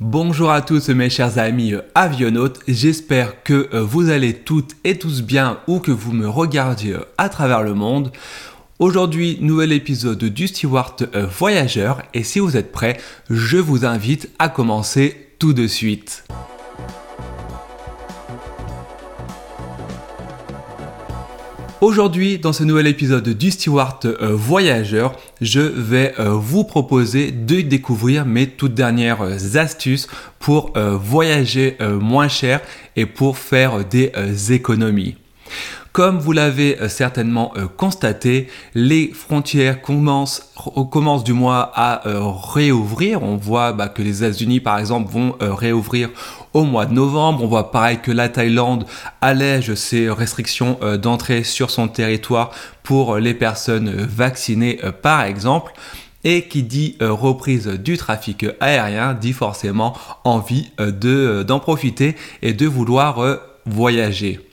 Bonjour à tous mes chers amis euh, avionautes, j'espère que euh, vous allez toutes et tous bien ou que vous me regardiez euh, à travers le monde. Aujourd'hui, nouvel épisode du Steward Voyageur et si vous êtes prêts, je vous invite à commencer tout de suite. Aujourd'hui, dans ce nouvel épisode du Steward euh, Voyageur, je vais euh, vous proposer de découvrir mes toutes dernières euh, astuces pour voyager moins cher et pour faire des économies. Comme vous l'avez certainement constaté, les frontières commencent, commencent du moins à réouvrir. On voit bah, que les États-Unis, par exemple, vont réouvrir au mois de novembre. On voit pareil que la Thaïlande allège ses restrictions d'entrée sur son territoire pour les personnes vaccinées, par exemple. Et qui dit reprise du trafic aérien dit forcément envie d'en profiter et de vouloir voyager.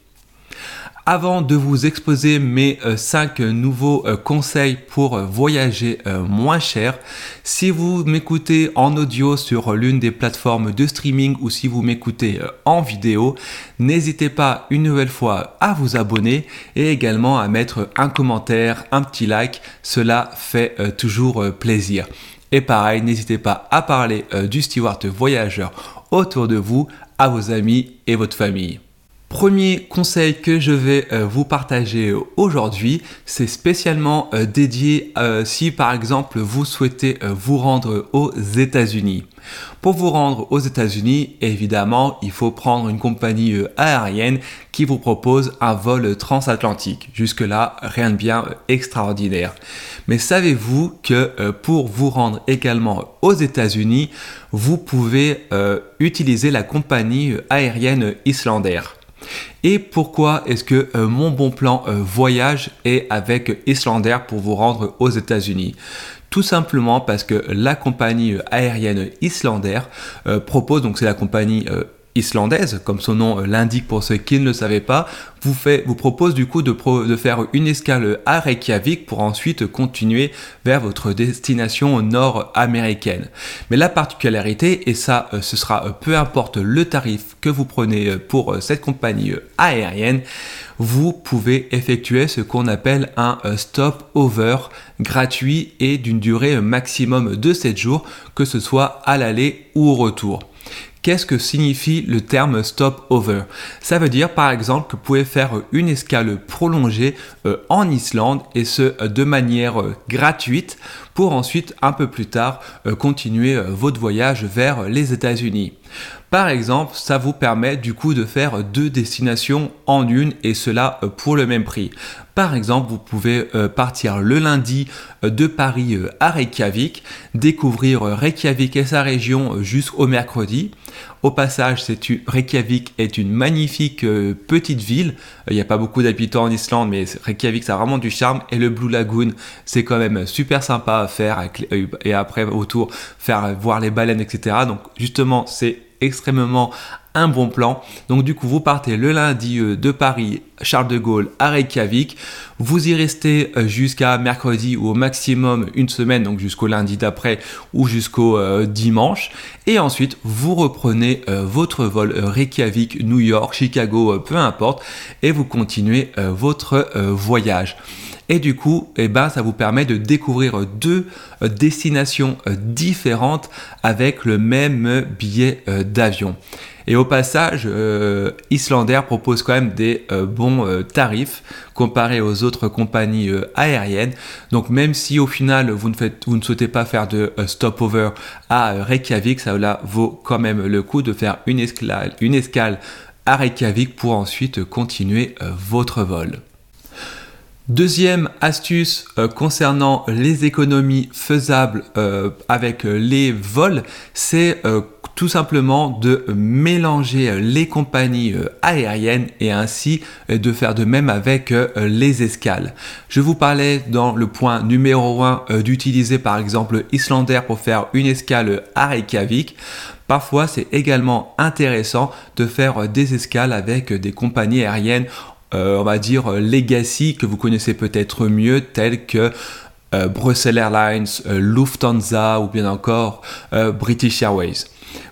Avant de vous exposer mes 5 euh, nouveaux euh, conseils pour euh, voyager moins cher, si vous m'écoutez en audio sur l'une des plateformes de streaming ou si vous m'écoutez en vidéo, n'hésitez pas une nouvelle fois à vous abonner et également à mettre un commentaire, un petit like, cela fait toujours plaisir. Et pareil, n'hésitez pas à parler du steward voyageur autour de vous, à vos amis et votre famille. Premier conseil que je vais euh, vous partager aujourd'hui, c'est spécialement euh, dédié euh, si par exemple vous souhaitez vous rendre aux États-Unis. Pour vous rendre aux États-Unis, évidemment, il faut prendre une compagnie aérienne qui vous propose un vol transatlantique. Jusque-là, rien de bien extraordinaire. Mais savez-vous que pour vous rendre également aux États-Unis, vous pouvez utiliser la compagnie aérienne islandaire? Et pourquoi est-ce que euh, mon bon plan euh, voyage est avec Islander pour vous rendre aux États-Unis? Tout simplement parce que la compagnie euh, aérienne islandaire propose, donc c'est la compagnie islandaise, comme son nom l'indique pour ceux qui ne le savaient pas, vous, fait, vous propose du coup de, de, faire une escale à Reykjavik pour ensuite continuer vers votre destination nord-américaine. Mais la particularité, et ça euh, ce sera euh, peu importe le tarif que vous prenez euh, pour cette compagnie aérienne, vous pouvez effectuer ce qu'on appelle un stop-over gratuit et d'une durée maximum de 7 jours, que ce soit à l'aller ou au retour. Qu'est-ce que signifie le terme stop-over? Ça veut dire par exemple que vous pouvez faire une escale prolongée euh, en Islande et ce euh, de manière euh, gratuite pour ensuite un peu plus tard continuer votre voyage vers les États-Unis. Par exemple, ça vous permet du coup de faire deux destinations en une et cela pour le même prix. Par exemple, vous pouvez euh, partir le lundi euh, de Paris euh, à Reykjavik, découvrir Reykjavik et sa région jusqu'au mercredi. Au passage, Reykjavik est une magnifique petite ville. Il n'y a pas beaucoup d'habitants en Islande, mais Reykjavik, ça a vraiment du charme. Et le Blue Lagoon, c'est quand même super sympa à faire. Et après, autour, faire voir les baleines, etc. Donc, justement, c'est extrêmement bon plan. Donc du coup, vous partez le lundi euh, de Paris, Charles de Gaulle à Reykjavik. Vous y restez euh, jusqu'à mercredi ou au maximum une semaine, donc jusqu'au lundi d'après ou jusqu'au euh, dimanche. Et ensuite, vous reprenez votre vol Reykjavik, New York, Chicago, peu importe, et vous continuez votre voyage. Et du coup, eh ben, ça vous permet de découvrir deux destinations différentes avec le même billet d'avion. Et au passage, euh, Islander propose quand même des euh, bons euh, tarifs comparés aux autres compagnies aériennes. Donc même si au final vous ne, faites, vous ne souhaitez pas faire de stopover à Reykjavik, ça vaut quand même le coup de faire une escale, une escale à Reykjavik pour ensuite continuer votre vol. Deuxième astuce concernant les économies faisables avec les vols, c'est tout simplement de mélanger les compagnies euh, aériennes et ainsi euh, de faire de même avec euh, les escales. Je vous parlais dans le point numéro 1 d'utiliser par exemple Islander pour faire une escale à Reykjavik. Parfois, c'est également intéressant de faire des escales avec des compagnies aériennes, on va dire legacy, que vous connaissez peut-être mieux, telles que Brussels Airlines, Lufthansa ou bien encore British Airways.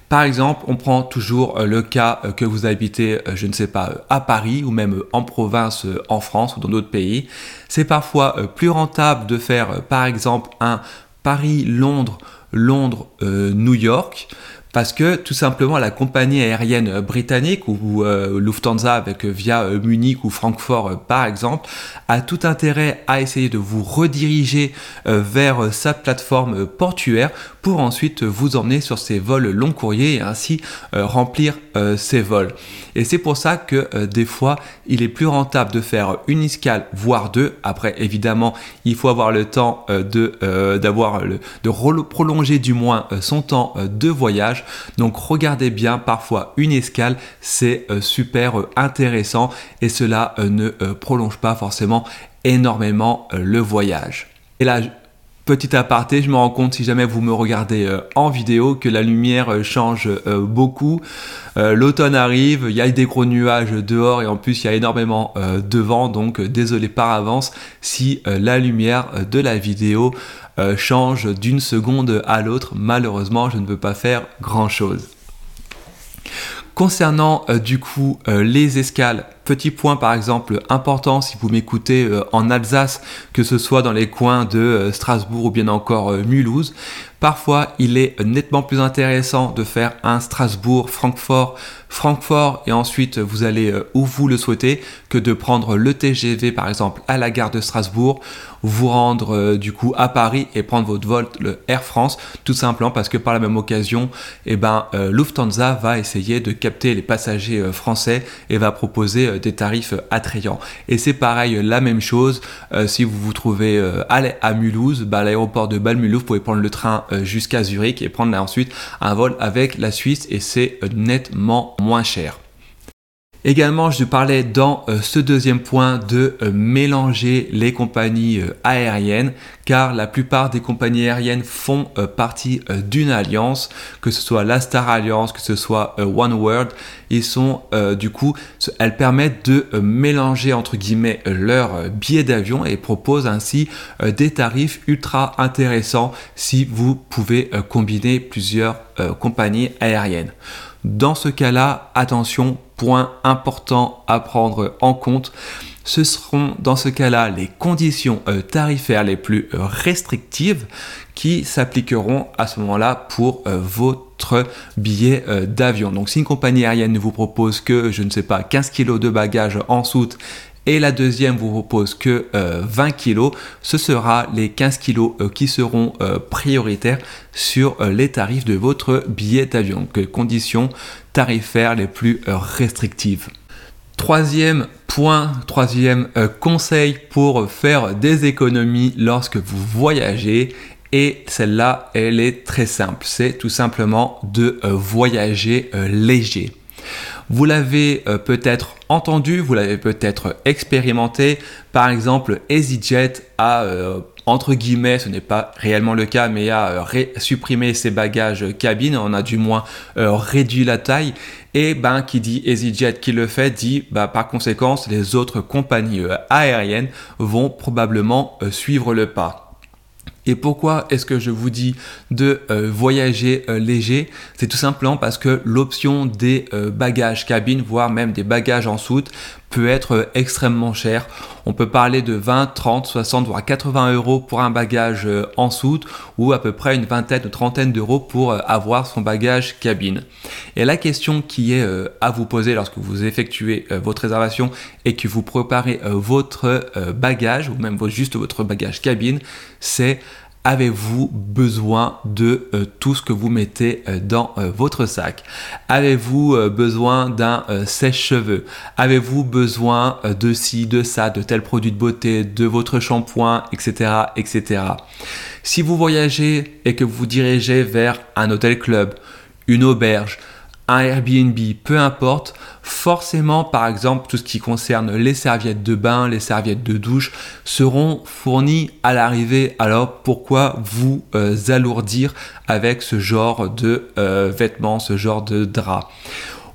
Par exemple, on prend toujours le cas que vous habitez, je ne sais pas, à Paris ou même en province en France ou dans d'autres pays. C'est parfois plus rentable de faire par exemple un Paris-Londres, Londres-New York parce que tout simplement la compagnie aérienne britannique ou, euh, Lufthansa avec euh, via euh, Munich ou Francfort par exemple a tout intérêt à essayer de vous rediriger vers sa plateforme portuaire pour ensuite vous emmener sur ces vols long courriers et ainsi remplir ces vols. Et c'est pour ça que des fois il est plus rentable de faire une escale voire deux. Après évidemment il faut avoir le temps de d'avoir de prolonger du moins son temps de voyage donc regardez bien, parfois une escale, c'est euh, super euh, intéressant et cela euh, ne prolonge pas forcément énormément le voyage. Petit aparté, je me rends compte si jamais vous me regardez en vidéo que la lumière change beaucoup. L'automne arrive, il y a des gros nuages dehors et en plus il y a énormément de vent, donc désolé par avance si la lumière de la vidéo euh, change d'une seconde à l'autre. Malheureusement, je ne peux pas faire grand-chose. Concernant euh, du coup euh, les escales, petit point par exemple important si vous m'écoutez en Alsace, que ce soit dans les coins de Strasbourg ou bien encore Mulhouse, parfois il est nettement plus intéressant de faire un Strasbourg-Francfort, Francfort et ensuite vous allez où vous le souhaitez que de prendre le TGV par exemple à la gare de Strasbourg vous rendre euh, du coup à Paris et prendre votre vol le Air France, tout simplement parce que par la même occasion, eh ben, euh, Lufthansa va essayer de capter les passagers euh, français et va proposer des tarifs attrayants. Et c'est pareil, la même chose si vous vous trouvez à, à Mulhouse, bah, l'aéroport de Bâle Mulhouse, vous pouvez prendre le train jusqu'à Zurich et prendre là ensuite un vol avec la Suisse et c'est nettement moins cher. Également, je parlais dans euh, ce deuxième point de euh, mélanger les compagnies euh, aériennes, car la plupart des compagnies aériennes font partie d'une alliance, que ce soit la Star Alliance, que ce soit One World. Ils sont du coup, elles permettent de mélanger entre guillemets leurs billets d'avion et proposent ainsi des tarifs ultra intéressants si vous pouvez combiner plusieurs compagnies aériennes. Dans ce cas-là, attention, point important à prendre en compte, ce seront dans ce cas-là les conditions euh, tarifaires les plus euh, restrictives qui s'appliqueront à ce moment-là pour euh, votre billet d'avion. Donc si une compagnie aérienne ne vous propose que, je ne sais pas, 15 kg de bagages en soute et la deuxième vous propose que 20 kg, ce sera les 15 kg qui seront prioritaires sur les tarifs de votre billet d'avion. Donc conditions tarifaires les plus restrictives. Troisième point, troisième euh, conseil pour faire des économies lorsque vous voyagez. Et celle-là, elle est très simple. C'est tout simplement de euh, voyager euh, léger. Vous l'avez peut-être entendu, vous l'avez peut-être expérimenté. Par exemple, EasyJet a entre guillemets, ce n'est pas réellement le cas, mais a euh, supprimé ses bagages cabine, on a du moins euh, réduit la taille. Et ben, qui dit EasyJet qui le fait, dit bah, par conséquent, les autres compagnies euh, aériennes vont probablement suivre le pas. Et pourquoi est-ce que je vous dis de euh, voyager euh, léger? C'est tout simplement parce que l'option des euh, bagages cabine, voire même des bagages en soute, peut être extrêmement cher. On peut parler de 20, 30, 60, voire 80 euros pour un bagage en soute ou à peu près une vingtaine ou trentaine d'euros pour avoir son bagage cabine. Et la question qui est à vous poser lorsque vous effectuez votre réservation et que vous préparez votre bagage ou même juste votre bagage cabine, c'est Avez-vous besoin de euh, tout ce que vous mettez euh, dans euh, votre sac? Avez-vous besoin d'un sèche-cheveux? Avez-vous besoin de ci, de ça, de tel produit de beauté, de votre shampoing, etc., etc. Si vous voyagez et que vous vous dirigez vers un hôtel club, une auberge, un Airbnb, peu importe, forcément, par exemple, tout ce qui concerne les serviettes de bain, les serviettes de douche seront fournies à l'arrivée. Alors pourquoi vous euh, alourdir avec ce genre de euh, vêtements, ce genre de drap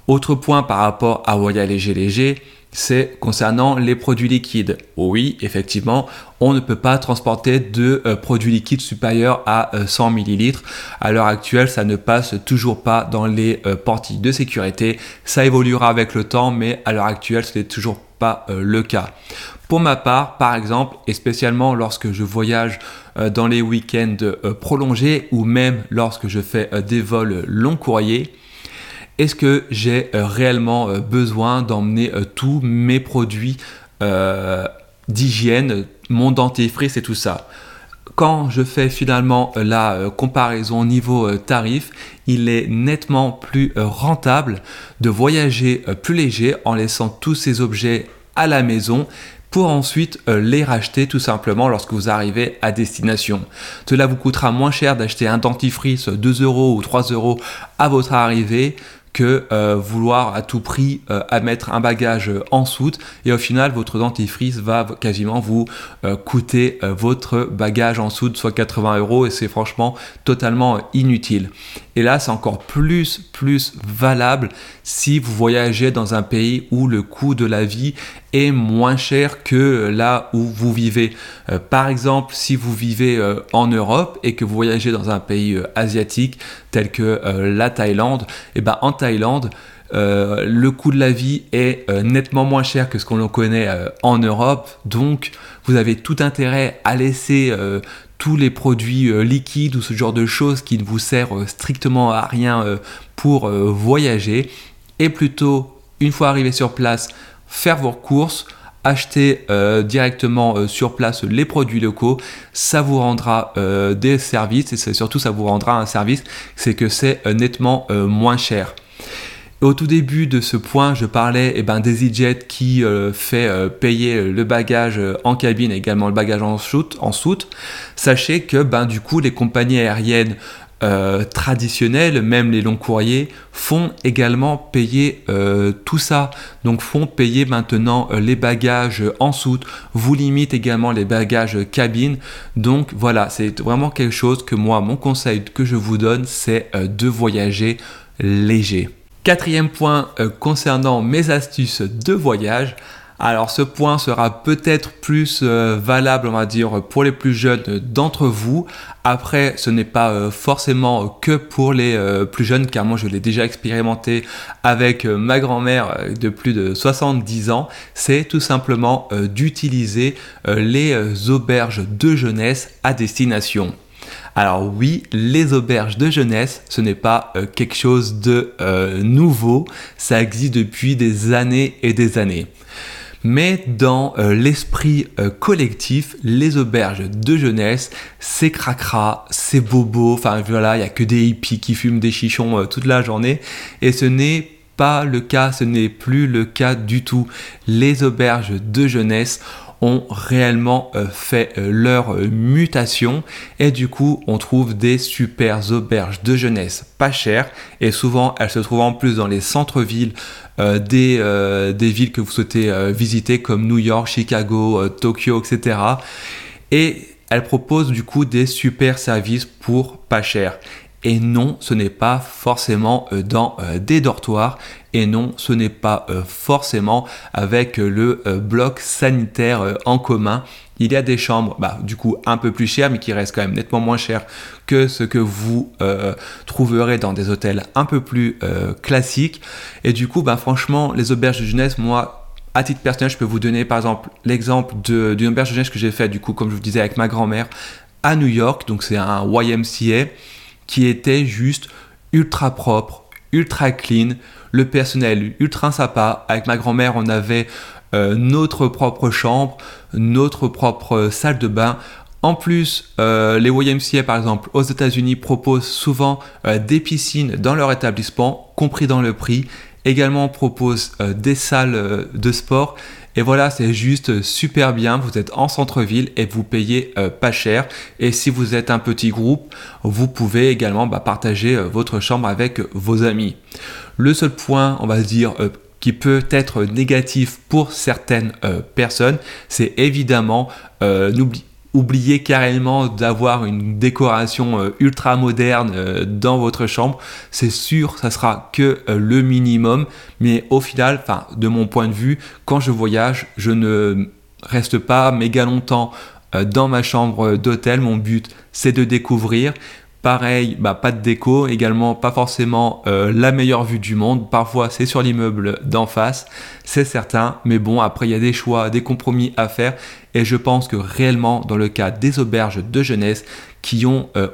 Autre point par rapport à voyage léger léger, c'est concernant les produits liquides. Oui, effectivement, on ne peut pas transporter de euh, produits liquides supérieurs à 100 euh, ml. À l'heure actuelle, ça ne passe toujours pas dans les euh, de sécurité. Ça évoluera avec le temps, mais à l'heure actuelle, ce n'est toujours pas le cas. Pour ma part, par exemple, et spécialement lorsque je voyage dans les week-ends prolongés ou même lorsque je fais des vols long courriers, est-ce que j'ai euh, réellement euh, besoin d'emmener euh, tous mes produits d'hygiène, mon dentifrice et tout ça? Quand je fais finalement la comparaison au niveau tarif, il est nettement plus rentable de voyager plus léger en laissant tous ces objets à la maison pour ensuite les racheter tout simplement lorsque vous arrivez à destination. Cela vous coûtera moins cher d'acheter un dentifrice 2 euros ou 3 euros à votre arrivée que euh, vouloir à tout prix euh, mettre un bagage en soute. Et au final votre dentifrice va quasiment vous euh, coûter votre bagage en soute soit 80 euros. Et c'est franchement totalement inutile. Et là c'est encore plus plus valable si vous voyagez dans un pays où le coût de la vie est moins cher que là où vous vivez par exemple si vous vivez en Europe et que vous voyagez dans un pays asiatique tel que la Thaïlande et eh ben en Thaïlande, euh, le coût de la vie est euh, nettement moins cher que ce qu'on connaît euh, en Europe. Donc, vous avez tout intérêt à laisser tous les produits liquides ou ce genre de choses qui ne vous servent strictement à rien pour voyager. Et plutôt, une fois arrivé sur place, faire vos courses, acheter directement sur place les produits locaux, ça vous rendra des services et surtout ça vous rendra un service, c'est que c'est nettement moins cher. Au tout début de ce point, je parlais eh ben, d'EasyJet qui euh, fait euh, payer le bagage euh, en cabine et également le bagage en soute. En soute. Sachez que ben, du coup, les compagnies aériennes traditionnelles, même les longs courriers, font également payer tout ça. Donc font payer maintenant les bagages en soute, vous limite également les bagages cabine. Donc voilà, c'est vraiment quelque chose que moi, mon conseil que je vous donne, c'est de voyager léger. Quatrième point euh, concernant mes astuces de voyage. Alors ce point sera peut-être plus euh, valable, on va dire, pour les plus jeunes d'entre vous. Après, ce n'est pas euh, forcément que pour les plus jeunes, car moi je l'ai déjà expérimenté avec ma grand-mère de plus de 70 ans. C'est tout simplement d'utiliser les auberges de jeunesse à destination. Alors oui, les auberges de jeunesse, ce n'est pas euh, quelque chose de euh, nouveau, ça existe depuis des années et des années. Mais dans euh, l'esprit collectif, les auberges de jeunesse, c'est cracra, c'est bobo, enfin voilà, il n'y a que des hippies qui fument des chichons toute la journée, et ce n'est pas le cas, ce n'est plus le cas du tout. Les auberges de jeunesse ont réellement euh, fait euh, leur euh, mutation et du coup on trouve des super auberges de jeunesse pas chères et souvent elles se trouvent en plus dans les centres-villes des, des, villes que vous souhaitez visiter comme New York, Chicago, Tokyo, etc. Et elles proposent du coup des super services pour pas cher. Et non, ce n'est pas forcément euh, dans euh, des dortoirs. Et non, ce n'est pas euh, forcément avec le bloc sanitaire en commun. Il y a des chambres, bah, du coup, un peu plus chères, mais qui restent quand même nettement moins chères que ce que vous trouverez dans des hôtels un peu plus classiques. Et du coup, bah, franchement, les auberges de jeunesse, moi, à titre personnel, je peux vous donner par exemple l'exemple d'une auberge de jeunesse que j'ai fait, du coup, comme je vous disais, avec ma grand-mère à New York. Donc, c'est un YMCA qui était juste ultra propre, ultra clean, le personnel ultra sympa. Avec ma grand-mère, on avait euh, notre propre chambre, notre propre salle de bain. En plus, euh, les YMCA, par exemple, aux États-Unis, proposent souvent euh, des piscines dans leur établissement, compris dans le prix. Également, proposent des salles de sport et voilà, c'est juste super bien. Vous êtes en centre-ville et vous payez euh, pas cher. Et si vous êtes un petit groupe, vous pouvez également bah, partager euh, votre chambre avec vos amis. Le seul point, on va dire, euh, qui peut être négatif pour certaines personnes, c'est évidemment, oubliez carrément d'avoir une décoration euh, ultra moderne euh, dans votre chambre. C'est sûr, ça sera que euh, le minimum. Mais au final, de mon point de vue, quand je voyage, je ne reste pas méga longtemps dans ma chambre d'hôtel. Mon but, c'est de découvrir. Pareil, bah, pas de déco, également pas forcément la meilleure vue du monde. Parfois, c'est sur l'immeuble d'en face, c'est certain. Mais bon, après, il y a des choix, des compromis à faire. Et je pense que réellement, dans le cas des auberges de jeunesse qui ont, euh,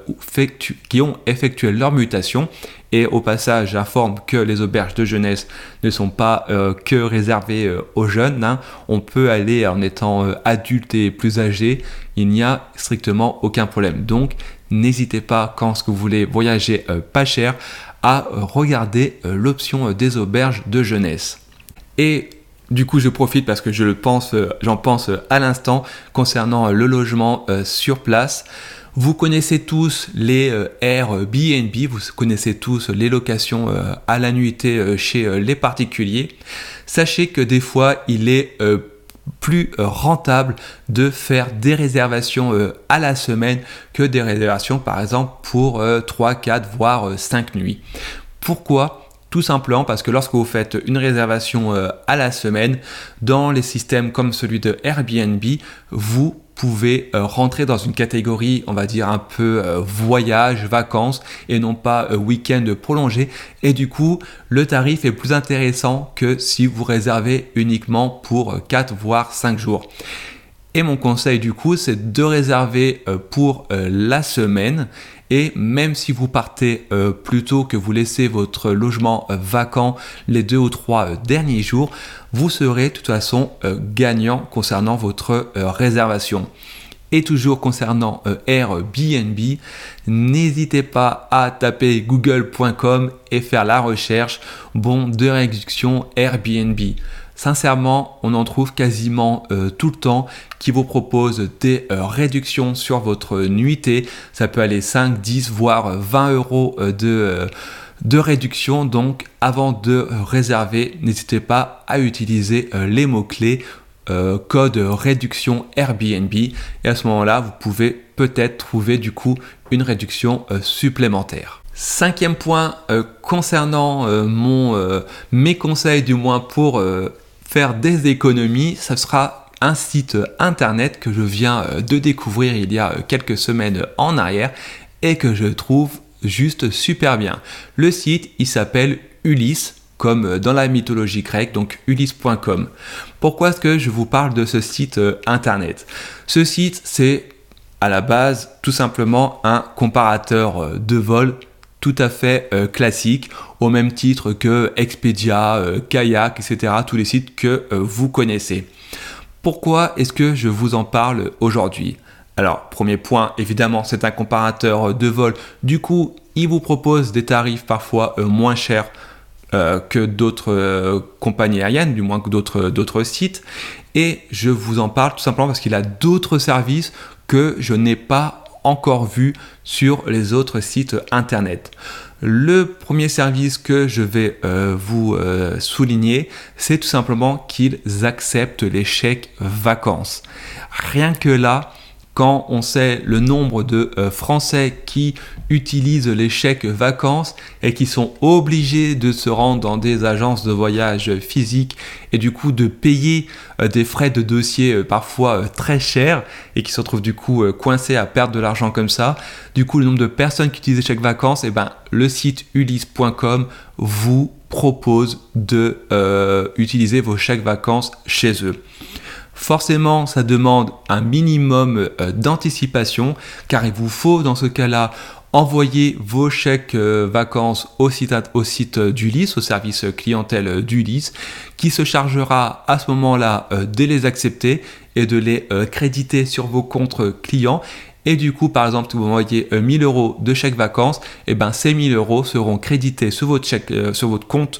qui ont effectué leur mutation, et au passage, j'informe que les auberges de jeunesse ne sont pas euh, que réservées euh, aux jeunes. Hein. On peut aller en étant adulte et plus âgé. Il n'y a strictement aucun problème. Donc, n'hésitez pas quand vous voulez voyager pas cher à regarder l'option des auberges de jeunesse. Et du coup, je profite parce que je le pense, euh, j'en pense euh, à l'instant concernant euh, le logement sur place. Vous connaissez tous les Airbnb, vous connaissez tous les locations à la nuitée chez les particuliers. Sachez que des fois, il est plus rentable de faire des réservations à la semaine que des réservations par exemple pour 3, 4, voire 5 nuits. Pourquoi? Tout simplement parce que lorsque vous faites une réservation euh, à la semaine, dans les systèmes comme celui de Airbnb, vous pouvez euh, rentrer dans une catégorie, on va dire un peu euh, voyage, vacances et non pas week-end prolongé. Et du coup, le tarif est plus intéressant que si vous réservez uniquement pour 4 voire 5 jours. Et mon conseil du coup, c'est de réserver pour la semaine et même si vous partez euh, plus que vous laissez votre logement euh, vacant les deux ou trois euh, derniers jours, vous serez de toute façon gagnant concernant votre réservation. Et toujours concernant Airbnb, n'hésitez pas à taper google.com et faire la recherche bon de réduction Airbnb. Sincèrement, on en trouve quasiment euh, tout le temps qui vous propose des euh, réductions sur votre nuitée. Ça peut aller 5, 10, voire 20 euros euh, de réduction. Donc avant de réserver, n'hésitez pas à utiliser les mots-clés code réduction Airbnb. Et à ce moment-là, vous pouvez peut-être trouver du coup une réduction supplémentaire. Cinquième point concernant mon, mes conseils du moins pour des économies, ça sera un site internet que je viens euh, de découvrir il y a euh, quelques semaines en arrière et que je trouve juste super bien. Le site, il s'appelle Ulysse, comme euh, dans la mythologie grecque, donc ulysse.com. Pourquoi est-ce que je vous parle de ce site internet? Ce site, c'est à la base tout simplement un comparateur de vol tout à fait euh, classique, au même titre que Expedia, euh, Kayak, etc., tous les sites que euh, vous connaissez. Pourquoi est-ce que je vous en parle aujourd'hui? Alors, premier point, évidemment, c'est un comparateur de vol. Du coup, il vous propose des tarifs parfois moins chers que d'autres compagnies aériennes, du moins que d'autres sites. Et je vous en parle tout simplement parce qu'il a d'autres services que je n'ai pas encore vu sur les autres sites internet. Le premier service que je vais euh, vous euh, souligner, c'est tout simplement qu'ils acceptent les chèques vacances. Rien que là, quand on sait le nombre de euh, Français qui utilisent les chèques vacances et qui sont obligés de se rendre dans des agences de voyage physiques et du coup de payer euh, des frais de dossier euh, parfois très chers et qui se retrouvent du coup coincés à perdre de l'argent comme ça. Du coup, le nombre de personnes qui utilisent les chèques vacances, eh ben, le site ulysse.com vous propose de utiliser vos chèques vacances chez eux. Forcément, ça demande un minimum euh, d'anticipation car il vous faut dans ce cas-là envoyer vos chèques euh, vacances au site, au site d'Ulysse, au service clientèle d'Ulysse, qui se chargera à ce moment-là euh, de les accepter et de les créditer sur vos comptes clients. Et du coup, par exemple, si vous envoyez 1000 euros de chèques vacances, et eh ben ces 1000 euros seront crédités sur votre, chèque, sur votre compte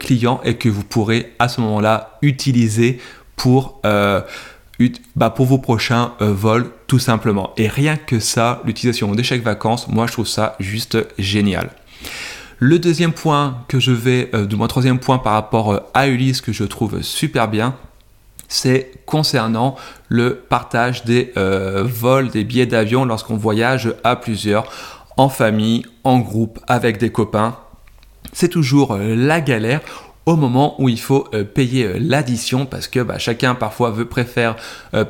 client et que vous pourrez à ce moment-là utiliser pour, euh, bah pour vos prochains euh, vols tout simplement. Et rien que ça, l'utilisation chèques vacances, moi je trouve ça juste génial. Le deuxième point que je vais, euh, du moins troisième point par rapport à Ulysse que je trouve super bien, c'est concernant le partage des euh, vols, des billets d'avion lorsqu'on voyage à plusieurs, en famille, en groupe, avec des copains. C'est toujours euh, la galère au moment où il faut euh, payer l'addition parce que bah, chacun parfois veut préfère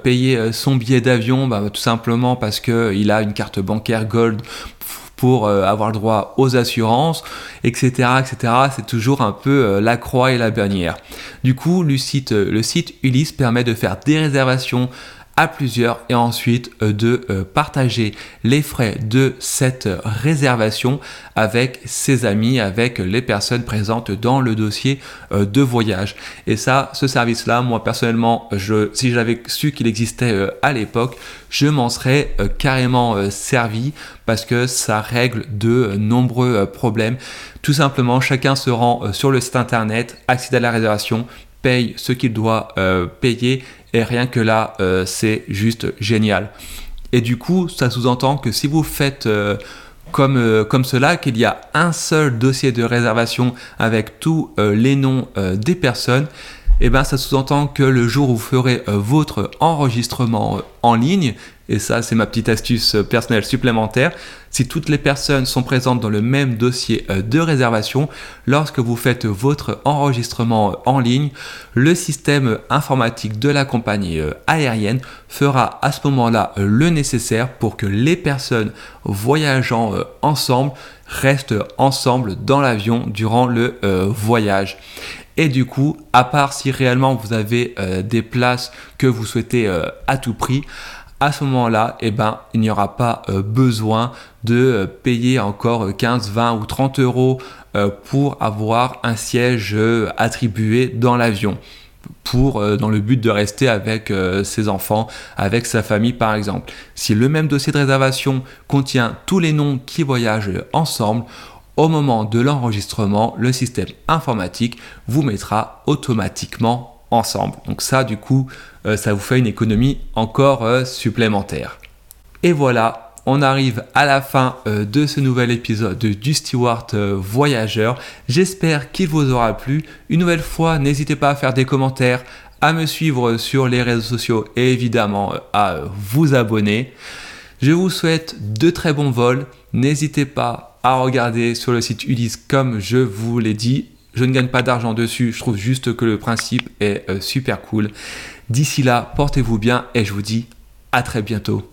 payer son billet d'avion bah, tout simplement parce qu'il a une carte bancaire gold pour euh, avoir le droit aux assurances, etc. etc. C'est toujours un peu euh, la croix et la bannière. Du coup, le site, euh, le site Ulysse permet de faire des réservations à plusieurs et ensuite euh, de euh, partager les frais de cette réservation avec ses amis, avec les personnes présentes dans le dossier euh, de voyage. Et ça, ce service-là, moi personnellement, si j'avais su qu'il existait à l'époque, je m'en serais carrément servi parce que ça règle de nombreux problèmes. Tout simplement, chacun se rend sur le site internet, accède à la réservation, paye ce qu'il doit payer et rien que là, euh, c'est juste génial. Et du coup, ça sous-entend que si vous faites euh, comme, euh, comme cela, qu'il y a un seul dossier de réservation avec tous les noms des personnes, et eh ben ça sous-entend que le jour où vous ferez votre enregistrement en ligne, et ça c'est ma petite astuce personnelle supplémentaire, si toutes les personnes sont présentes dans le même dossier euh, de réservation, lorsque vous faites votre enregistrement euh, en ligne, le système informatique de la compagnie euh, aérienne fera à ce moment-là le nécessaire pour que les personnes voyageant ensemble restent ensemble dans l'avion durant le voyage. Et du coup, à part si réellement vous avez des places que vous souhaitez à tout prix, à ce moment-là, eh ben, il n'y aura pas euh, besoin de euh, payer encore 15, 20 ou 30 euros euh, pour avoir un siège attribué dans l'avion pour dans le but de rester avec ses enfants, avec sa famille par exemple. Si le même dossier de réservation contient tous les noms qui voyagent ensemble, au moment de l'enregistrement, le système informatique vous mettra automatiquement Donc ça, du coup, euh, ça vous fait une économie encore euh, supplémentaire. Et voilà, on arrive à la fin euh, de ce nouvel épisode du Steward Voyageur. J'espère qu'il vous aura plu. Une nouvelle fois, n'hésitez pas à faire des commentaires, à me suivre sur les réseaux sociaux et évidemment à vous abonner. Je vous souhaite de très bons vols. N'hésitez pas à regarder sur le site Ulysse comme je vous l'ai dit je ne gagne pas d'argent dessus, je trouve juste que le principe est euh, super cool. D'ici là, portez-vous bien et je vous dis à très bientôt.